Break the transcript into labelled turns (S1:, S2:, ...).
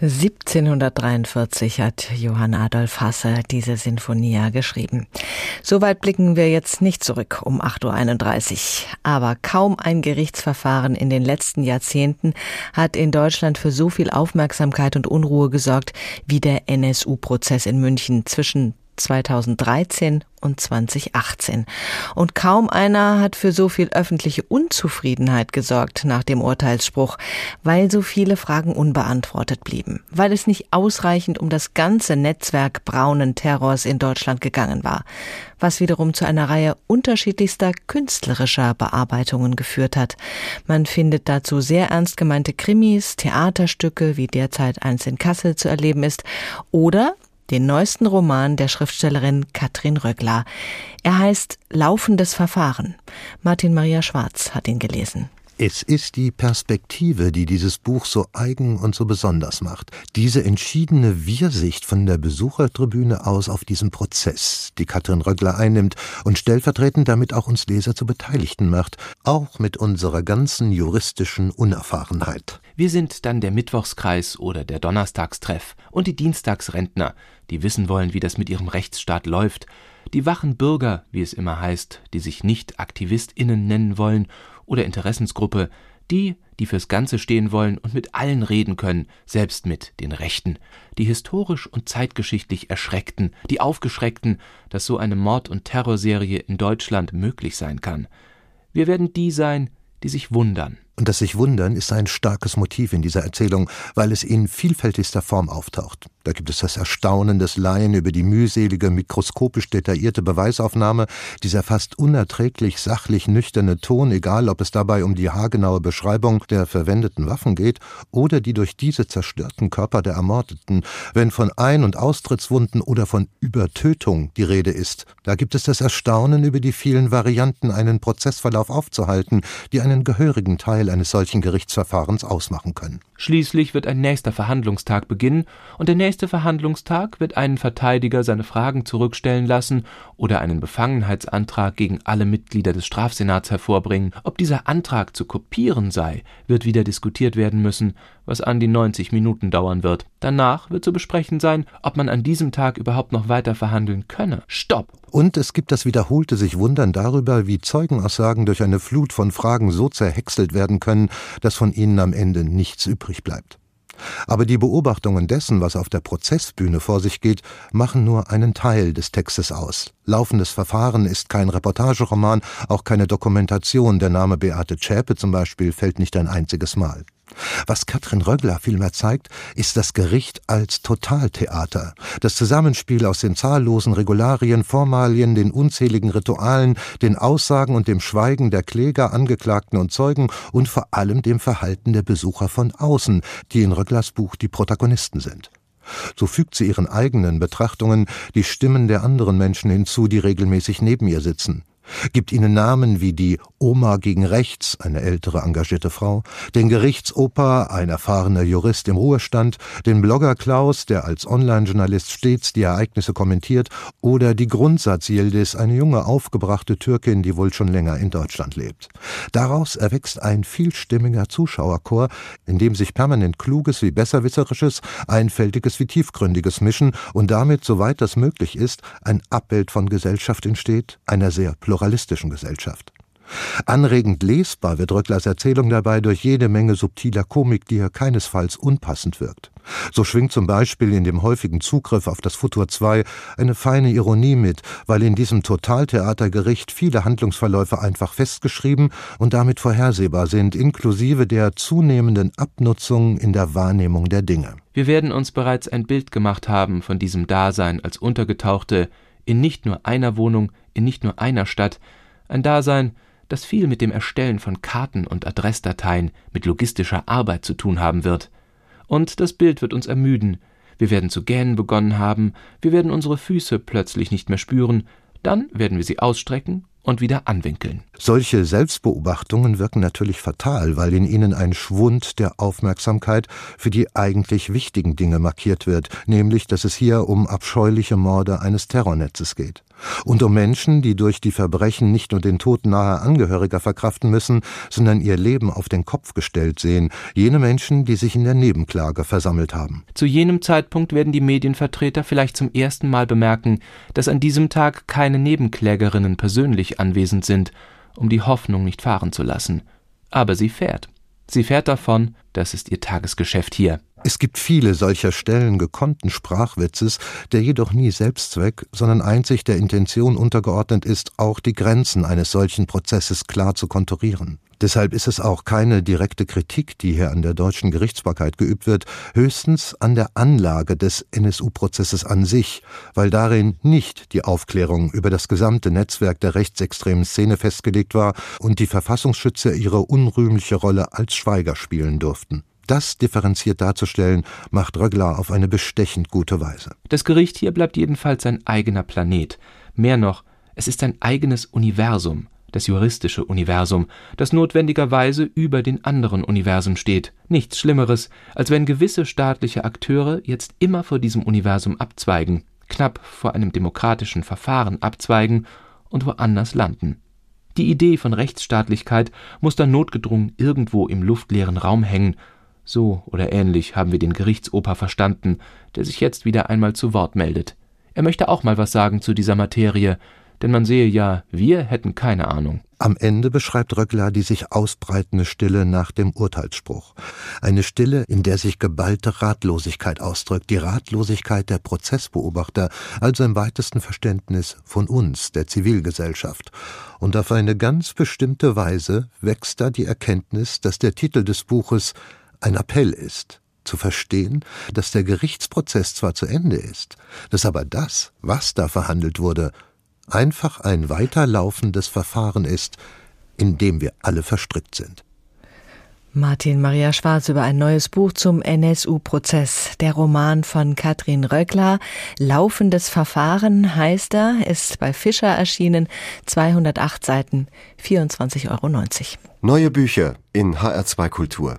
S1: 1743 hat Johann Adolf Hasse diese Sinfonia geschrieben. Soweit blicken wir jetzt nicht zurück um 8.31 Uhr. Aber kaum ein Gerichtsverfahren in den letzten Jahrzehnten hat in Deutschland für so viel Aufmerksamkeit und Unruhe gesorgt wie der NSU-Prozess in München zwischen 2013 und 2018. Und kaum einer hat für so viel öffentliche Unzufriedenheit gesorgt nach dem Urteilsspruch, weil so viele Fragen unbeantwortet blieben, weil es nicht ausreichend um das ganze Netzwerk braunen Terrors in Deutschland gegangen war, was wiederum zu einer Reihe unterschiedlichster künstlerischer Bearbeitungen geführt hat. Man findet dazu sehr ernst gemeinte Krimis, Theaterstücke, wie derzeit eins in Kassel zu erleben ist, oder den neuesten Roman der Schriftstellerin Katrin Röckler. Er heißt Laufendes Verfahren. Martin Maria Schwarz hat ihn gelesen.
S2: Es ist die Perspektive, die dieses Buch so eigen und so besonders macht. Diese entschiedene Wir-Sicht von der Besuchertribüne aus auf diesen Prozess, die Katrin Röggler einnimmt und stellvertretend damit auch uns Leser zu Beteiligten macht, auch mit unserer ganzen juristischen Unerfahrenheit.
S3: Wir sind dann der Mittwochskreis oder der Donnerstagstreff und die Dienstagsrentner, die wissen wollen, wie das mit ihrem Rechtsstaat läuft, die wachen Bürger, wie es immer heißt, die sich nicht AktivistInnen nennen wollen oder Interessensgruppe, die, die fürs Ganze stehen wollen und mit allen reden können, selbst mit den Rechten, die historisch und zeitgeschichtlich Erschreckten, die Aufgeschreckten, dass so eine Mord- und Terrorserie in Deutschland möglich sein kann. Wir werden die sein, die sich wundern,
S2: und das sich wundern ist ein starkes Motiv in dieser Erzählung, weil es in vielfältigster Form auftaucht. Da gibt es das Erstaunen des Laien über die mühselige, mikroskopisch detaillierte Beweisaufnahme, dieser fast unerträglich sachlich nüchterne Ton, egal ob es dabei um die haargenaue Beschreibung der verwendeten Waffen geht oder die durch diese zerstörten Körper der Ermordeten, wenn von Ein- und Austrittswunden oder von Übertötung die Rede ist. Da gibt es das Erstaunen über die vielen Varianten, einen Prozessverlauf aufzuhalten, die einen gehörigen Teil eines solchen Gerichtsverfahrens ausmachen können.
S3: Schließlich wird ein nächster Verhandlungstag beginnen, und der nächste Verhandlungstag wird einen Verteidiger seine Fragen zurückstellen lassen oder einen Befangenheitsantrag gegen alle Mitglieder des Strafsenats hervorbringen. Ob dieser Antrag zu kopieren sei, wird wieder diskutiert werden müssen, was an die 90 Minuten dauern wird. Danach wird zu besprechen sein, ob man an diesem Tag überhaupt noch weiter verhandeln könne. Stopp!
S2: Und es gibt das wiederholte sich Wundern darüber, wie Zeugenaussagen durch eine Flut von Fragen so zerhäckselt werden können, dass von ihnen am Ende nichts übrig bleibt. Aber die Beobachtungen dessen, was auf der Prozessbühne vor sich geht, machen nur einen Teil des Textes aus. Laufendes Verfahren ist kein Reportageroman, auch keine Dokumentation. Der Name Beate Zschäpe zum Beispiel fällt nicht ein einziges Mal. Was Katrin Röggler vielmehr zeigt, ist das Gericht als Totaltheater. Das Zusammenspiel aus den zahllosen Regularien, Formalien, den unzähligen Ritualen, den Aussagen und dem Schweigen der Kläger, Angeklagten und Zeugen und vor allem dem Verhalten der Besucher von außen, die in Rögglers Buch die Protagonisten sind. So fügt sie ihren eigenen Betrachtungen die Stimmen der anderen Menschen hinzu, die regelmäßig neben ihr sitzen gibt ihnen Namen wie die Oma gegen Rechts, eine ältere engagierte Frau, den Gerichtsopa, ein erfahrener Jurist im Ruhestand, den Blogger Klaus, der als Online-Journalist stets die Ereignisse kommentiert, oder die Grundsatz Yildiz, eine junge, aufgebrachte Türkin, die wohl schon länger in Deutschland lebt. Daraus erwächst ein vielstimmiger Zuschauerchor, in dem sich permanent Kluges wie Besserwisserisches, Einfältiges wie Tiefgründiges mischen und damit, soweit das möglich ist, ein Abbild von Gesellschaft entsteht, einer sehr pluralistischen pluralistischen Gesellschaft. Anregend lesbar wird Röcklers Erzählung dabei durch jede Menge subtiler Komik, die hier keinesfalls unpassend wirkt. So schwingt zum Beispiel in dem häufigen Zugriff auf das Futur 2 eine feine Ironie mit, weil in diesem Totaltheatergericht viele Handlungsverläufe einfach festgeschrieben und damit vorhersehbar sind, inklusive der zunehmenden Abnutzung in der Wahrnehmung der Dinge.
S3: Wir werden uns bereits ein Bild gemacht haben von diesem Dasein als Untergetauchte in nicht nur einer Wohnung, in nicht nur einer Stadt, ein Dasein, das viel mit dem Erstellen von Karten und Adressdateien, mit logistischer Arbeit zu tun haben wird. Und das Bild wird uns ermüden, wir werden zu gähnen begonnen haben, wir werden unsere Füße plötzlich nicht mehr spüren, dann werden wir sie ausstrecken und wieder anwinkeln.
S2: Solche Selbstbeobachtungen wirken natürlich fatal, weil in ihnen ein Schwund der Aufmerksamkeit für die eigentlich wichtigen Dinge markiert wird, nämlich, dass es hier um abscheuliche Morde eines Terrornetzes geht. Und um Menschen, die durch die Verbrechen nicht nur den Tod naher Angehöriger verkraften müssen, sondern ihr Leben auf den Kopf gestellt sehen, jene Menschen, die sich in der Nebenklage versammelt haben.
S3: Zu jenem Zeitpunkt werden die Medienvertreter vielleicht zum ersten Mal bemerken, dass an diesem Tag keine Nebenklägerinnen persönlich anwesend sind, um die Hoffnung nicht fahren zu lassen. Aber sie fährt. Sie fährt davon, das ist ihr Tagesgeschäft hier.
S2: Es gibt viele solcher Stellen gekonnten Sprachwitzes, der jedoch nie Selbstzweck, sondern einzig der Intention untergeordnet ist, auch die Grenzen eines solchen Prozesses klar zu konturieren. Deshalb ist es auch keine direkte Kritik, die hier an der deutschen Gerichtsbarkeit geübt wird, höchstens an der Anlage des NSU-Prozesses an sich, weil darin nicht die Aufklärung über das gesamte Netzwerk der rechtsextremen Szene festgelegt war und die Verfassungsschützer ihre unrühmliche Rolle als Schweiger spielen durften. Das differenziert darzustellen, macht Röggler auf eine bestechend gute Weise.
S3: Das Gericht hier bleibt jedenfalls ein eigener Planet. Mehr noch, es ist ein eigenes Universum, das juristische Universum, das notwendigerweise über den anderen Universen steht. Nichts Schlimmeres, als wenn gewisse staatliche Akteure jetzt immer vor diesem Universum abzweigen, knapp vor einem demokratischen Verfahren abzweigen und woanders landen. Die Idee von Rechtsstaatlichkeit muss dann notgedrungen irgendwo im luftleeren Raum hängen so oder ähnlich haben wir den Gerichtsoper verstanden, der sich jetzt wieder einmal zu Wort meldet. Er möchte auch mal was sagen zu dieser Materie, denn man sehe ja, wir hätten keine Ahnung.
S2: Am Ende beschreibt Röckler die sich ausbreitende Stille nach dem Urteilsspruch. Eine Stille, in der sich geballte Ratlosigkeit ausdrückt, die Ratlosigkeit der Prozessbeobachter, also im weitesten Verständnis von uns, der Zivilgesellschaft. Und auf eine ganz bestimmte Weise wächst da die Erkenntnis, dass der Titel des Buches ein Appell ist, zu verstehen, dass der Gerichtsprozess zwar zu Ende ist, dass aber das, was da verhandelt wurde, einfach ein weiterlaufendes Verfahren ist, in dem wir alle verstrickt sind.
S1: Martin Maria Schwarz über ein neues Buch zum NSU-Prozess. Der Roman von Katrin Röckler. Laufendes Verfahren heißt er, ist bei Fischer erschienen. 208 Seiten, 24,90 Euro.
S4: Neue Bücher in HR2 Kultur.